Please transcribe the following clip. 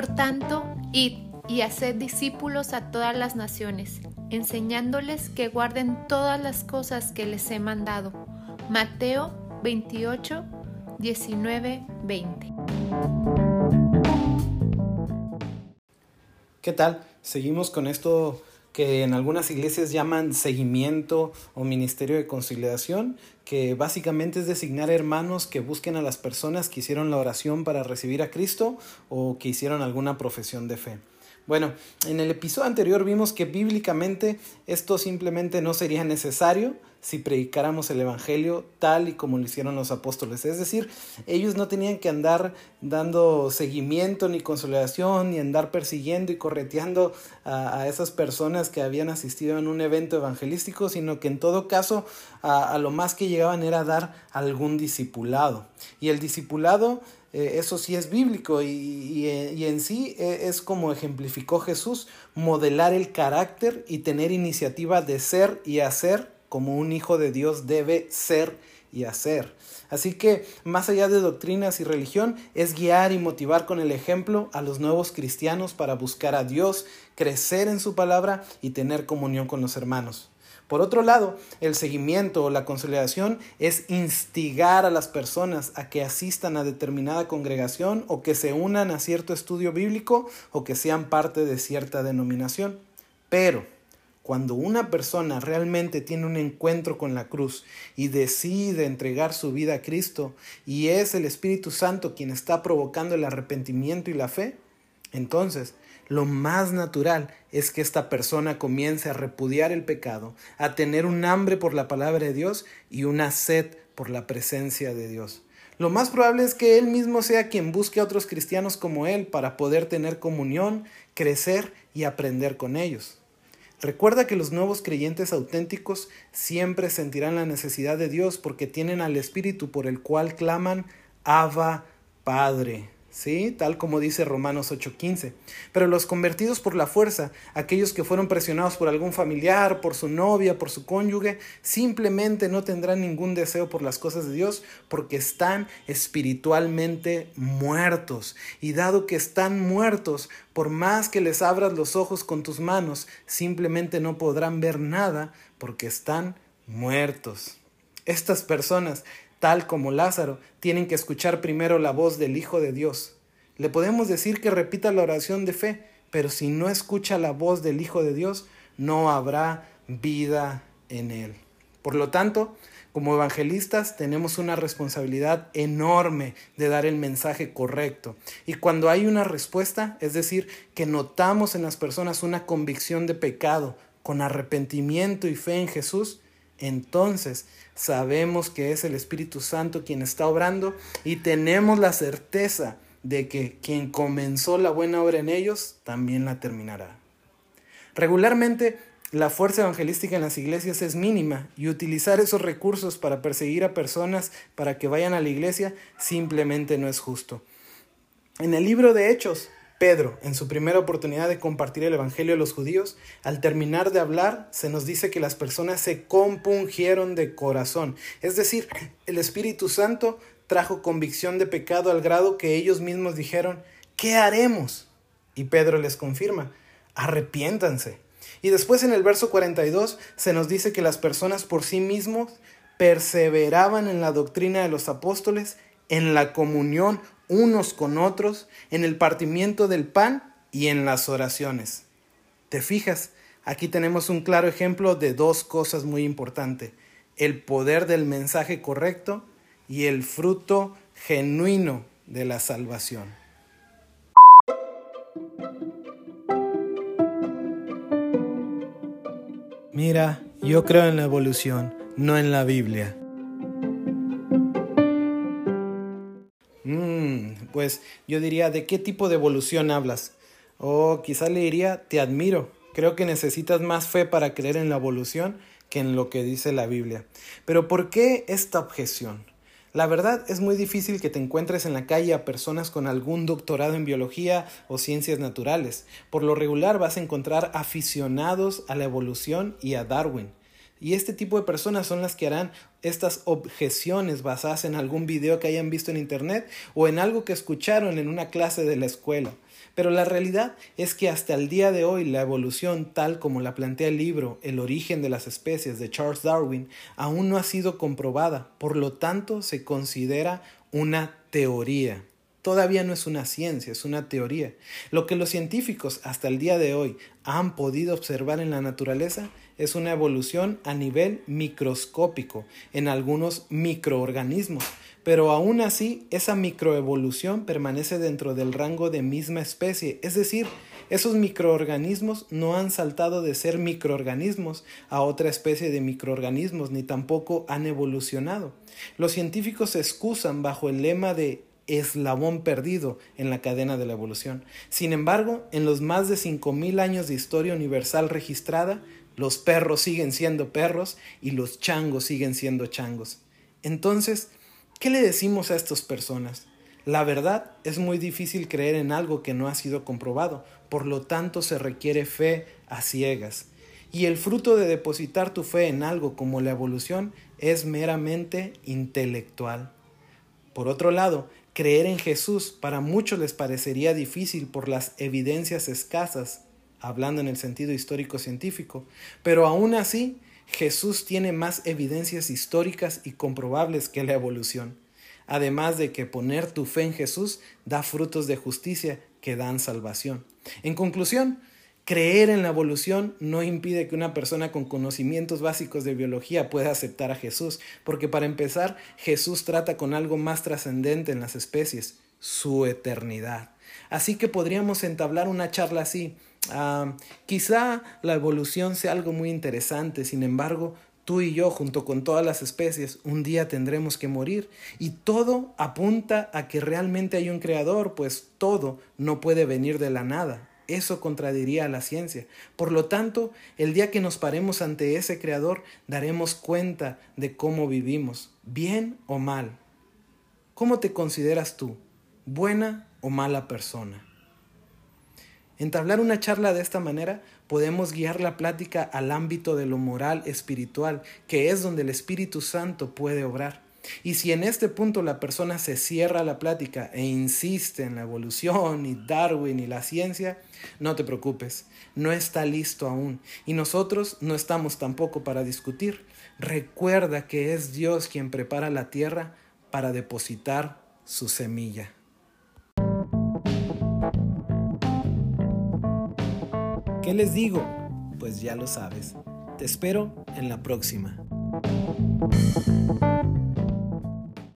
Por tanto, id y haced discípulos a todas las naciones, enseñándoles que guarden todas las cosas que les he mandado. Mateo 28, 19, 20. ¿Qué tal? Seguimos con esto que en algunas iglesias llaman seguimiento o ministerio de conciliación, que básicamente es designar hermanos que busquen a las personas que hicieron la oración para recibir a Cristo o que hicieron alguna profesión de fe. Bueno, en el episodio anterior vimos que bíblicamente esto simplemente no sería necesario si predicáramos el Evangelio tal y como lo hicieron los apóstoles. Es decir, ellos no tenían que andar dando seguimiento ni consolidación, ni andar persiguiendo y correteando a, esas personas que habían asistido en un evento evangelístico, sino que en todo caso a, a lo más que llegaban era dar algún discipulado. Y el discipulado eh, eso sí es bíblico y, eh, y, en sí eh, es como ejemplificó Jesús, modelar el carácter y tener iniciativa de ser y hacer como un hijo de Dios debe ser y hacer. Así que, más allá de doctrinas y religión, es guiar y motivar con el ejemplo a los nuevos cristianos para buscar a Dios, crecer en su palabra y tener comunión con los hermanos. Por otro lado, el seguimiento o la consolidación es instigar a las personas a que asistan a determinada congregación o que se unan a cierto estudio bíblico o que sean parte de cierta denominación. Pero, cuando una persona realmente tiene un encuentro con la cruz y decide entregar su vida a Cristo y es el Espíritu Santo quien está provocando el arrepentimiento y la fe, entonces lo más natural es que esta persona comience a repudiar el pecado, a tener un hambre por la palabra de Dios y una sed por la presencia de Dios. Lo más probable es que él mismo sea quien busque a otros cristianos como él para poder tener comunión, crecer y aprender con ellos. Recuerda que los nuevos creyentes auténticos siempre sentirán la necesidad de Dios porque tienen al Espíritu por el cual claman Abba Padre. ¿Sí? Tal como dice Romanos 8:15. Pero los convertidos por la fuerza, aquellos que fueron presionados por algún familiar, por su novia, por su cónyuge, simplemente no tendrán ningún deseo por las cosas de Dios porque están espiritualmente muertos. Y dado que están muertos, por más que les abras los ojos con tus manos, simplemente no podrán ver nada porque están muertos. Estas personas tal como Lázaro, tienen que escuchar primero la voz del Hijo de Dios. Le podemos decir que repita la oración de fe, pero si no escucha la voz del Hijo de Dios, no habrá vida en él. Por lo tanto, como evangelistas tenemos una responsabilidad enorme de dar el mensaje correcto. Y cuando hay una respuesta, es decir, que notamos en las personas una convicción de pecado con arrepentimiento y fe en Jesús, entonces sabemos que es el Espíritu Santo quien está obrando y tenemos la certeza de que quien comenzó la buena obra en ellos también la terminará. Regularmente la fuerza evangelística en las iglesias es mínima y utilizar esos recursos para perseguir a personas para que vayan a la iglesia simplemente no es justo. En el libro de Hechos Pedro, en su primera oportunidad de compartir el Evangelio a los judíos, al terminar de hablar, se nos dice que las personas se compungieron de corazón. Es decir, el Espíritu Santo trajo convicción de pecado al grado que ellos mismos dijeron, ¿qué haremos? Y Pedro les confirma, arrepiéntanse. Y después en el verso 42 se nos dice que las personas por sí mismos perseveraban en la doctrina de los apóstoles, en la comunión unos con otros, en el partimiento del pan y en las oraciones. ¿Te fijas? Aquí tenemos un claro ejemplo de dos cosas muy importantes. El poder del mensaje correcto y el fruto genuino de la salvación. Mira, yo creo en la evolución, no en la Biblia. Pues yo diría, ¿de qué tipo de evolución hablas? O quizá le diría, te admiro, creo que necesitas más fe para creer en la evolución que en lo que dice la Biblia. Pero ¿por qué esta objeción? La verdad es muy difícil que te encuentres en la calle a personas con algún doctorado en biología o ciencias naturales. Por lo regular vas a encontrar aficionados a la evolución y a Darwin. Y este tipo de personas son las que harán estas objeciones basadas en algún video que hayan visto en internet o en algo que escucharon en una clase de la escuela. Pero la realidad es que hasta el día de hoy la evolución tal como la plantea el libro El origen de las especies de Charles Darwin aún no ha sido comprobada, por lo tanto se considera una teoría. Todavía no es una ciencia, es una teoría. Lo que los científicos hasta el día de hoy han podido observar en la naturaleza es una evolución a nivel microscópico en algunos microorganismos, pero aún así esa microevolución permanece dentro del rango de misma especie, es decir, esos microorganismos no han saltado de ser microorganismos a otra especie de microorganismos, ni tampoco han evolucionado. Los científicos se excusan bajo el lema de eslabón perdido en la cadena de la evolución. Sin embargo, en los más de 5.000 años de historia universal registrada, los perros siguen siendo perros y los changos siguen siendo changos. Entonces, ¿qué le decimos a estas personas? La verdad es muy difícil creer en algo que no ha sido comprobado, por lo tanto se requiere fe a ciegas. Y el fruto de depositar tu fe en algo como la evolución es meramente intelectual. Por otro lado, creer en Jesús para muchos les parecería difícil por las evidencias escasas, hablando en el sentido histórico-científico, pero aún así Jesús tiene más evidencias históricas y comprobables que la evolución, además de que poner tu fe en Jesús da frutos de justicia que dan salvación. En conclusión, creer en la evolución no impide que una persona con conocimientos básicos de biología pueda aceptar a Jesús, porque para empezar, Jesús trata con algo más trascendente en las especies, su eternidad. Así que podríamos entablar una charla así. Ah, quizá la evolución sea algo muy interesante, sin embargo, tú y yo, junto con todas las especies, un día tendremos que morir. Y todo apunta a que realmente hay un creador, pues todo no puede venir de la nada. Eso contradiría a la ciencia. Por lo tanto, el día que nos paremos ante ese creador, daremos cuenta de cómo vivimos, bien o mal. ¿Cómo te consideras tú? ¿Buena o mala persona? Entablar una charla de esta manera podemos guiar la plática al ámbito de lo moral espiritual, que es donde el Espíritu Santo puede obrar. Y si en este punto la persona se cierra la plática e insiste en la evolución y Darwin y la ciencia, no te preocupes, no está listo aún y nosotros no estamos tampoco para discutir. Recuerda que es Dios quien prepara la tierra para depositar su semilla. ¿Qué les digo? Pues ya lo sabes. Te espero en la próxima.